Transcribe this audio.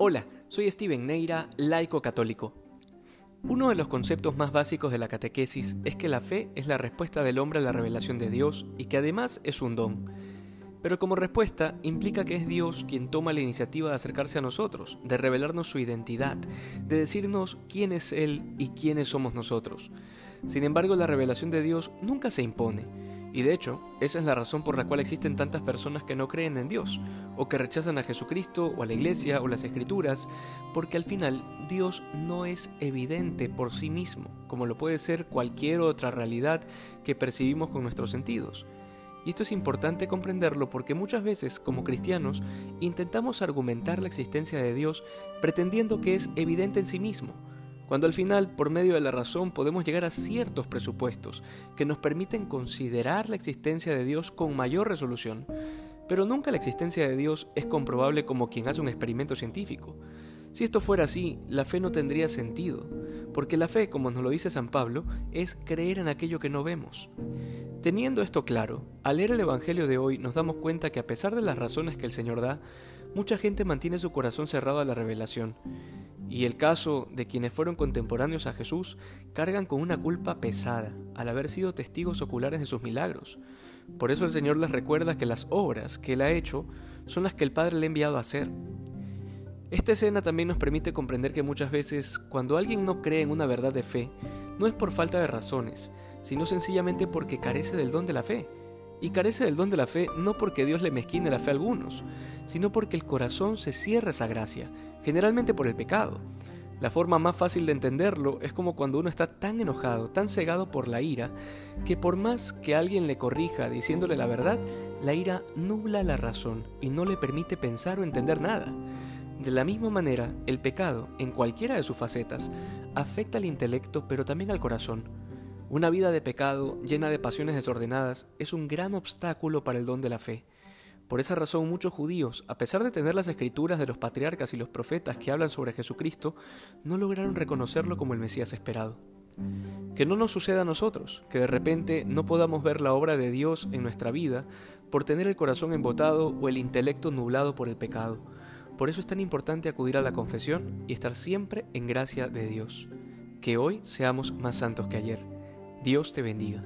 Hola, soy Steven Neira, laico católico. Uno de los conceptos más básicos de la catequesis es que la fe es la respuesta del hombre a la revelación de Dios y que además es un don. Pero como respuesta implica que es Dios quien toma la iniciativa de acercarse a nosotros, de revelarnos su identidad, de decirnos quién es Él y quiénes somos nosotros. Sin embargo, la revelación de Dios nunca se impone, y de hecho, esa es la razón por la cual existen tantas personas que no creen en Dios, o que rechazan a Jesucristo, o a la iglesia, o las escrituras, porque al final Dios no es evidente por sí mismo, como lo puede ser cualquier otra realidad que percibimos con nuestros sentidos. Y esto es importante comprenderlo porque muchas veces, como cristianos, intentamos argumentar la existencia de Dios pretendiendo que es evidente en sí mismo, cuando al final, por medio de la razón, podemos llegar a ciertos presupuestos que nos permiten considerar la existencia de Dios con mayor resolución. Pero nunca la existencia de Dios es comprobable como quien hace un experimento científico. Si esto fuera así, la fe no tendría sentido, porque la fe, como nos lo dice San Pablo, es creer en aquello que no vemos. Teniendo esto claro, al leer el Evangelio de hoy nos damos cuenta que a pesar de las razones que el Señor da, mucha gente mantiene su corazón cerrado a la revelación, y el caso de quienes fueron contemporáneos a Jesús cargan con una culpa pesada al haber sido testigos oculares de sus milagros. Por eso el Señor les recuerda que las obras que Él ha hecho son las que el Padre le ha enviado a hacer. Esta escena también nos permite comprender que muchas veces cuando alguien no cree en una verdad de fe, no es por falta de razones, sino sencillamente porque carece del don de la fe. Y carece del don de la fe no porque Dios le mezquine la fe a algunos, sino porque el corazón se cierra esa gracia, generalmente por el pecado. La forma más fácil de entenderlo es como cuando uno está tan enojado, tan cegado por la ira, que por más que alguien le corrija diciéndole la verdad, la ira nubla la razón y no le permite pensar o entender nada. De la misma manera, el pecado, en cualquiera de sus facetas, afecta al intelecto pero también al corazón. Una vida de pecado, llena de pasiones desordenadas, es un gran obstáculo para el don de la fe. Por esa razón muchos judíos, a pesar de tener las escrituras de los patriarcas y los profetas que hablan sobre Jesucristo, no lograron reconocerlo como el Mesías esperado. Que no nos suceda a nosotros, que de repente no podamos ver la obra de Dios en nuestra vida por tener el corazón embotado o el intelecto nublado por el pecado. Por eso es tan importante acudir a la confesión y estar siempre en gracia de Dios. Que hoy seamos más santos que ayer. Dios te bendiga.